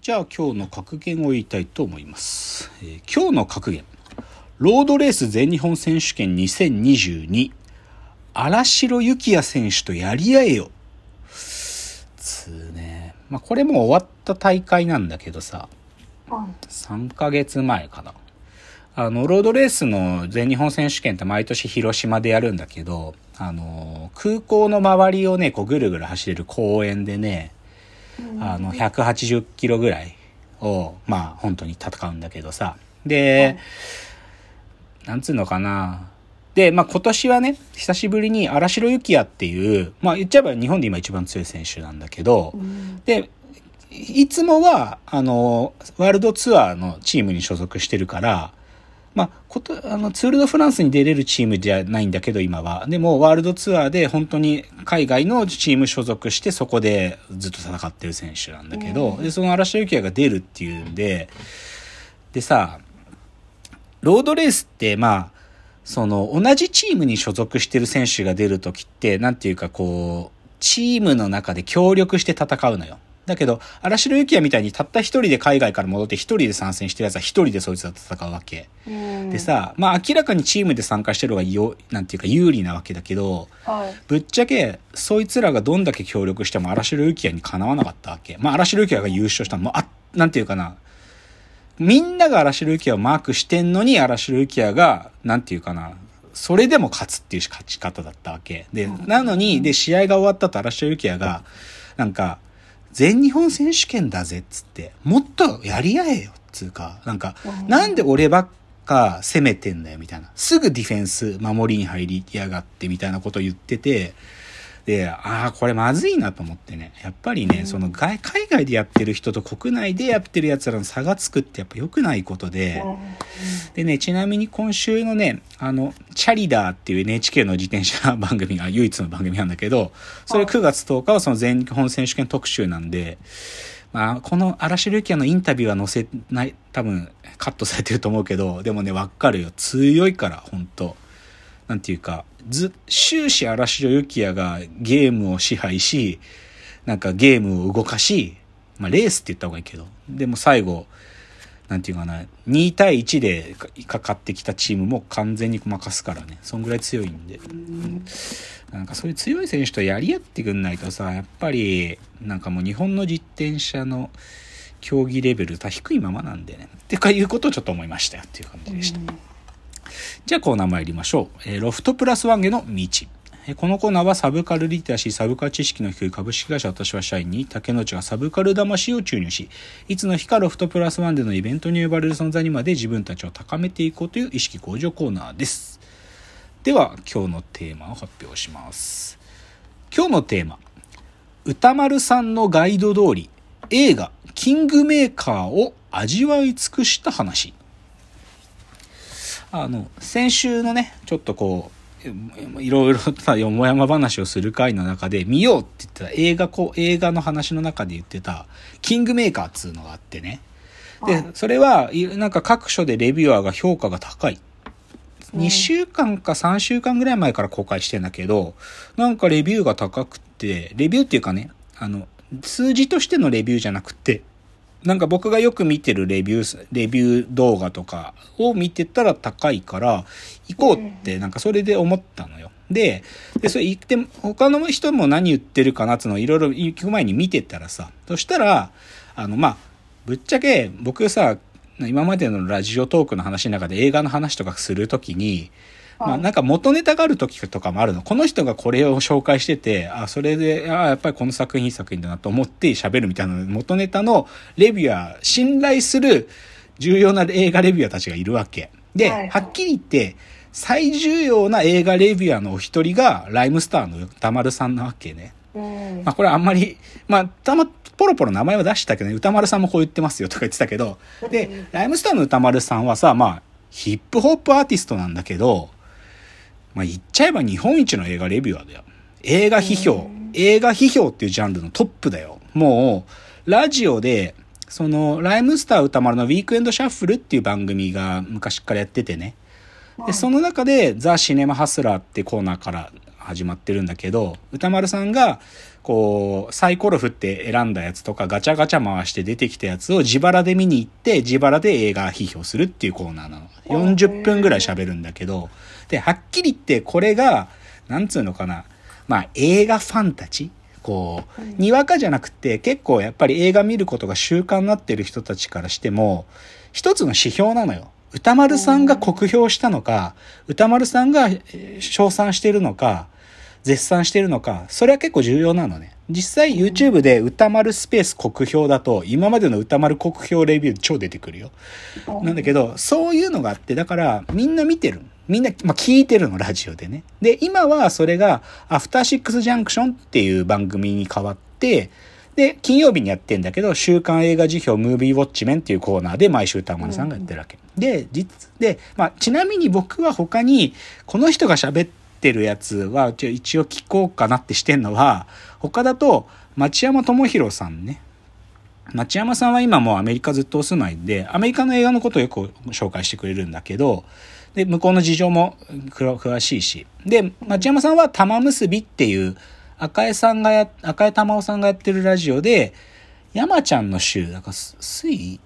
じゃあ今日の格言を言いたいと思います。えー今日の格言。ロードレース全日本選手権2022。荒城幸也選手とやり合えよ。つーね。まあこれも終わった大会なんだけどさ、3ヶ月前かな。あの、ロードレースの全日本選手権って毎年広島でやるんだけど、あの、空港の周りをね、こうぐるぐる走れる公園でね、あの、180キロぐらいを、まあ、本当に戦うんだけどさ。で、なんつうのかな。で、まあ今年はね、久しぶりに荒城幸也っていう、まあ言っちゃえば日本で今一番強い選手なんだけど、で、いつもは、あの、ワールドツアーのチームに所属してるから、まあ、こと、あの、ツール・ド・フランスに出れるチームじゃないんだけど、今は。でも、ワールドツアーで本当に海外のチーム所属して、そこでずっと戦ってる選手なんだけど、で、その嵐幸也が出るっていうんで、でさ、ロードレースって、まあ、その、同じチームに所属してる選手が出るときって、なんていうかこう、チームの中で協力して戦うのよ。だけど、荒城幸也みたいにたった一人で海外から戻って一人で参戦してるやつは一人でそいつと戦うわけ。でさ、まあ明らかにチームで参加してる方がよ、なんていうか有利なわけだけど、はい。ぶっちゃけ、そいつらがどんだけ協力しても荒城幸也にかなわなかったわけ。まあ荒城幸也が優勝したのも、あ、なんていうかな。みんなが荒城幸也をマークしてんのに荒城幸也が、なんていうかな。それでも勝つっていう勝ち方だったわけ。で、なのに、で、試合が終わった後荒城幸也が、なんか、全日本選手権だぜっつって、もっとやり合えよっつうか、なんか、なんで俺ばっか攻めてんだよみたいな。すぐディフェンス、守りに入りやがってみたいなことを言ってて、で、ああ、これまずいなと思ってね。やっぱりね、その外、海外でやってる人と国内でやってる奴らの差がつくってやっぱ良くないことで、でね、ちなみに今週のね、あの、チャリダーっていう NHK の自転車番組が唯一の番組なんだけど、それ9月10日はその全日本選手権特集なんで、まあ、この荒城幸也のインタビューは載せない、多分カットされてると思うけど、でもね、わかるよ。強いから、本当なんていうか、ず、終始荒城幸也がゲームを支配し、なんかゲームを動かし、まあレースって言った方がいいけど、でも最後、なんていうかな、2対1でかかってきたチームも完全に任すからね、そんぐらい強いんで。なんかそういう強い選手とやり合ってくんないとさ、やっぱり、なんかもう日本の自転車の競技レベル、低いままなんでね。ってかいうことをちょっと思いましたよっていう感じでした。じゃあコーナー参りましょう。えーロフトプラスワンへの道。このコーナーはサブカルリテラシー、サブカル知識の低い株式会社私は社員に竹之内がサブカル魂を注入し、いつの日かロフトプラスワンでのイベントに呼ばれる存在にまで自分たちを高めていこうという意識向上コーナーです。では今日のテーマを発表します。今日のテーマ。歌丸さんのガイド通り、映画、キングメーカーを味わい尽くした話。あの、先週のね、ちょっとこう、いろいろさ、よもやま話をする回の中で見ようって言ってた映画こう、映画の話の中で言ってた、キングメーカーっつうのがあってね。で、それは、いなんか各所でレビュアーが評価が高い。2週間か3週間ぐらい前から公開してんだけど、なんかレビューが高くて、レビューっていうかね、あの、数字としてのレビューじゃなくて、なんか僕がよく見てるレビュー、レビュー動画とかを見てたら高いから、行こうってなんかそれで思ったのよ。で、で、それ行って、他の人も何言ってるかなっていうのをいろいろ行く前に見てたらさ、そしたら、あの、まあ、ぶっちゃけ僕さ、今までのラジオトークの話の中で映画の話とかするときに、まあなんか元ネタがある時とかもあるの。この人がこれを紹介してて、あ、それで、あやっぱりこの作品いい作品だなと思って喋るみたいな元ネタのレビュアー、信頼する重要な映画レビュアーたちがいるわけ。で、はいはっきり言って、最重要な映画レビュアーのお一人が、ライムスターの歌丸さんなわけね。うん。まあこれあんまり、まあたま、ポロポロ名前は出したけどね、歌丸さんもこう言ってますよとか言ってたけど、で、ライムスターの歌丸さんはさ、まあ、ヒップホップアーティストなんだけど、まあ言っちゃえば日本一の映画レビュアーだよ。映画批評、映画批評っていうジャンルのトップだよ。もう、ラジオで、その、ライムスター歌丸のウィークエンドシャッフルっていう番組が昔からやっててね。で、その中で、ザ・シネマ・ハスラーってコーナーから始まってるんだけど、歌丸さんが、こう、サイコロ振って選んだやつとかガチャガチャ回して出てきたやつを自腹で見に行って自腹で映画批評するっていうコーナーなの。40分ぐらい喋るんだけど、で、はっきり言ってこれが、なんつうのかな、まあ映画ファンたちこう、にわかじゃなくて結構やっぱり映画見ることが習慣になってる人たちからしても、一つの指標なのよ。歌丸さんが酷評したのか、歌丸さんが称賛してるのか、絶賛してるのか、それは結構重要なのね。実際 YouTube で歌丸スペース酷評だと、今までの歌丸酷評レビュー超出てくるよ。なんだけど、そういうのがあって、だからみんな見てる。みんな、まあ、聞いてるの、ラジオでね。で、今はそれが、アフターシックスジャンクションっていう番組に変わって、で、金曜日にやってんだけど、週刊映画辞表ムービーウォッチメンっていうコーナーで毎週歌丸さんがやってるわけ。で、実、で、まあ、ちなみに僕は他に、この人が喋ってるやつは、一応聞こうかなってしてんのは、他だと、町山智博さんね。町山さんは今もうアメリカずっとお住まいで、アメリカの映画のことをよく紹介してくれるんだけど、で、向こうの事情も詳しいし。で、町山さんは玉結びっていう、赤江さんがや、赤江玉緒さんがやってるラジオで、山ちゃんの週、だから、水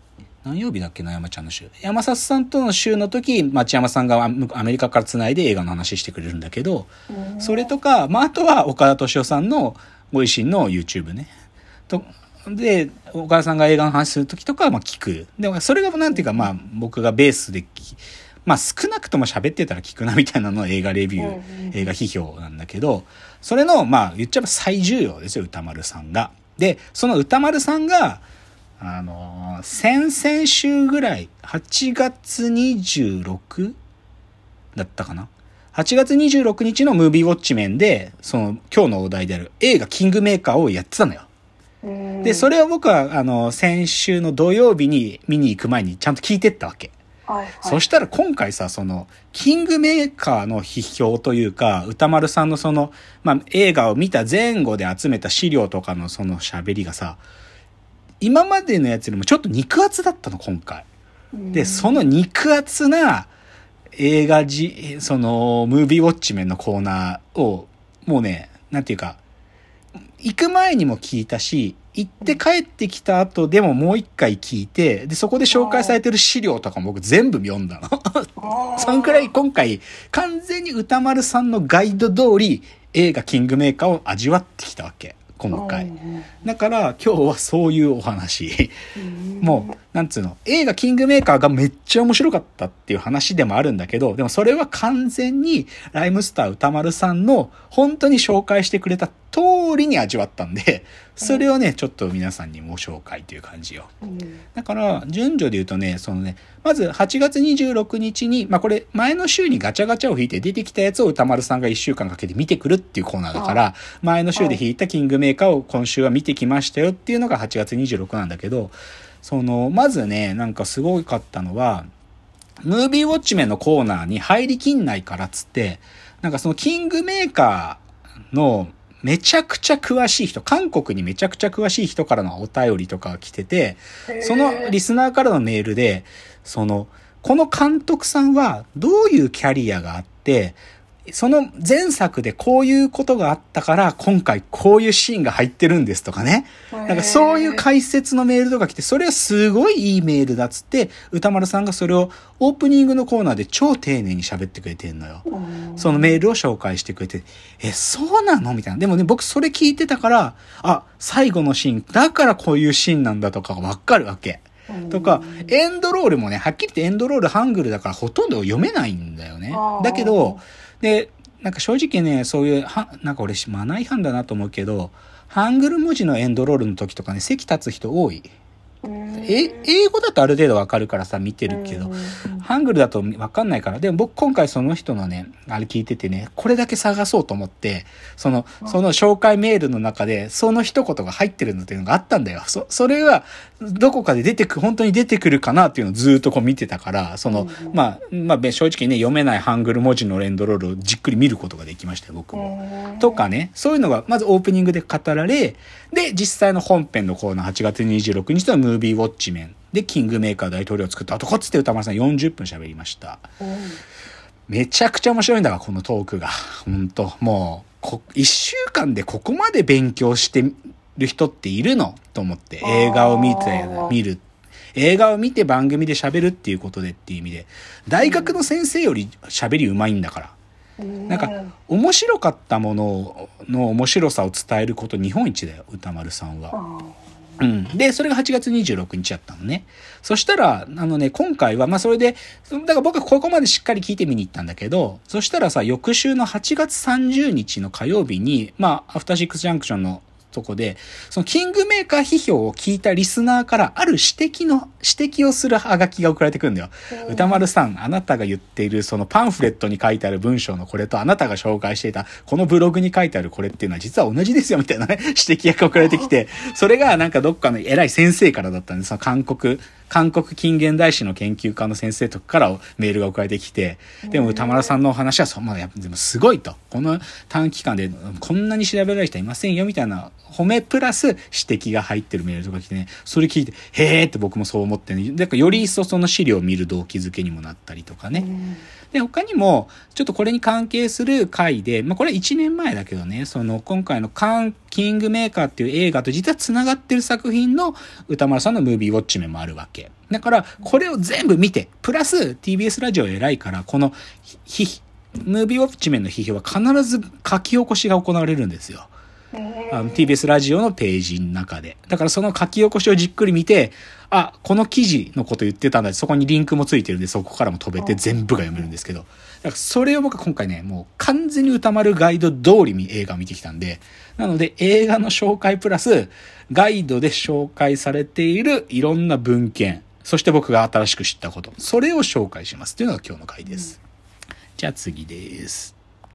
何曜日だっけな、山ちゃんの週。山里さんとの週の時、町山さんがアメリカから繋いで映画の話してくれるんだけど、それとか、まあ、あとは岡田敏夫さんのご維新の YouTube ね。と、で、岡田さんが映画の話する時とか、まあ、聞く。でも、それがなんていうか、まあ、僕がベースでまあ、少なくとも喋ってたら聞くなみたいなの映画レビュー、映画批評なんだけど、それの、まあ、言っちゃえば最重要ですよ、歌丸さんが。で、その歌丸さんが、あの、先々週ぐらい、8月 26? だったかな ?8 月26日のムービーウォッチ面で、その、今日のお題である映画キングメーカーをやってたのよ。で、それを僕は、あの、先週の土曜日に見に行く前にちゃんと聞いてったわけ。はいはい、そしたら今回さ、その、キングメーカーの批評というか、歌丸さんのその、まあ、映画を見た前後で集めた資料とかのその喋りがさ、今までのやつよりもちょっと肉厚だったの、今回。で、その肉厚な映画じ、その、ムービーウォッチメンのコーナーを、もうね、なんていうか、行く前にも聞いたし、行って帰ってきた後でももう一回聞いて、で、そこで紹介されてる資料とかも僕全部読んだの。そんくらい今回、完全に歌丸さんのガイド通り、映画キングメーカーを味わってきたわけ。今回。だから今日はそういうお話。もう、なんつうの、映画キングメーカーがめっちゃ面白かったっていう話でもあるんだけど、でもそれは完全にライムスター歌丸さんの本当に紹介してくれた通りに味わったんで、それをね、ちょっと皆さんにご紹介という感じよ。だから、順序で言うとね、そのね、まず8月26日に、まあこれ前の週にガチャガチャを引いて出てきたやつを歌丸さんが1週間かけて見てくるっていうコーナーだから、前の週で引いたキングメーカーを今週は見てきましたよっていうのが8月26なんだけど、その、まずね、なんかすごかったのは、ムービーウォッチメンのコーナーに入りきんないからっつって、なんかそのキングメーカーのめちゃくちゃ詳しい人、韓国にめちゃくちゃ詳しい人からのお便りとか来てて、そのリスナーからのメールで、その、この監督さんはどういうキャリアがあって、その前作でこういうことがあったから今回こういうシーンが入ってるんですとかね。なんかそういう解説のメールとか来て、それはすごいいいメールだっつって、歌丸さんがそれをオープニングのコーナーで超丁寧に喋ってくれてんのよ。そのメールを紹介してくれて、え、そうなのみたいな。でもね、僕それ聞いてたから、あ、最後のシーン、だからこういうシーンなんだとかわかるわけ。とか、エンドロールもね、はっきり言ってエンドロールハングルだからほとんど読めないんだよね。だけど、で、なんか正直ね、そういう、は、なんか俺マナー違反だなと思うけど、ハングル文字のエンドロールの時とかね、席立つ人多い。え、英語だとある程度わかるからさ、見てるけど、ハングルだとわかんないから。でも僕今回その人のね、あれ聞いててね、これだけ探そうと思って、その、その紹介メールの中で、その一言が入ってるのっていうのがあったんだよ。そ、それは、どこかで出てく、本当に出てくるかなっていうのをずっとこう見てたから、その、まあ、まあ、正直ね、読めないハングル文字のレンドロールをじっくり見ることができましたよ、僕も。とかね、そういうのが、まずオープニングで語られ、で、実際の本編のコーナー8月26日のムービーウォッチメンで、キングメーカー大統領を作ったこっつって歌丸さん40分喋りました。めちゃくちゃ面白いんだから、このトークが。ほんと。もう、こ、一週間でここまで勉強してる人っているの？と思って、映画を見て、見る。映画を見て番組で喋るっていうことでっていう意味で、大学の先生より喋り上手いんだから。なんか、面白かったものの面白さを伝えること日本一だよ、歌丸さんは。うん。で、それが8月26日やったのね。そしたら、あのね、今回は、まあそれで、そだから僕はここまでしっかり聞いてみに行ったんだけど、そしたらさ、翌週の8月30日の火曜日に、まあ、アフターシックスジャンクションのとこで、そのキングメーカー批評を聞いたリスナーからある指摘の、指摘をするハガキが送られてくるんだよ。歌丸さん、あなたが言っているそのパンフレットに書いてある文章のこれとあなたが紹介していたこのブログに書いてあるこれっていうのは実は同じですよみたいなね、指摘が送られてきて、それがなんかどっかの偉い先生からだったんです。その韓国、韓国近現代史の研究家の先生とかからメールが送られてきて、でも歌丸さんのお話はそ、まあ、やっぱでもすごいと。この短期間でこんなに調べられる人いませんよみたいな褒めプラス指摘が入ってるメールとか来てね、それ聞いて、へーって僕もそう思ってね、だからより一層その資料を見る動機づけにもなったりとかね。で、他にも、ちょっとこれに関係する回で、まあこれ1年前だけどね、その今回のカン、キングメーカーっていう映画と実は繋がってる作品の歌丸さんのムービーウォッチメンもあるわけ。だから、これを全部見て、プラス TBS ラジオ偉いから、この、ひ、ムービーウォッチメンの批評は必ず書き起こしが行われるんですよ。あの TBS ラジオのページの中で。だからその書き起こしをじっくり見て、あ、この記事のこと言ってたんだそこにリンクもついてるんで、そこからも飛べて全部が読めるんですけど。だからそれを僕は今回ね、もう完全に歌丸ガイド通りに映画を見てきたんで、なので映画の紹介プラス、ガイドで紹介されているいろんな文献、そして僕が新しく知ったこと、それを紹介しますっていうのが今日の回です。じゃあ次です。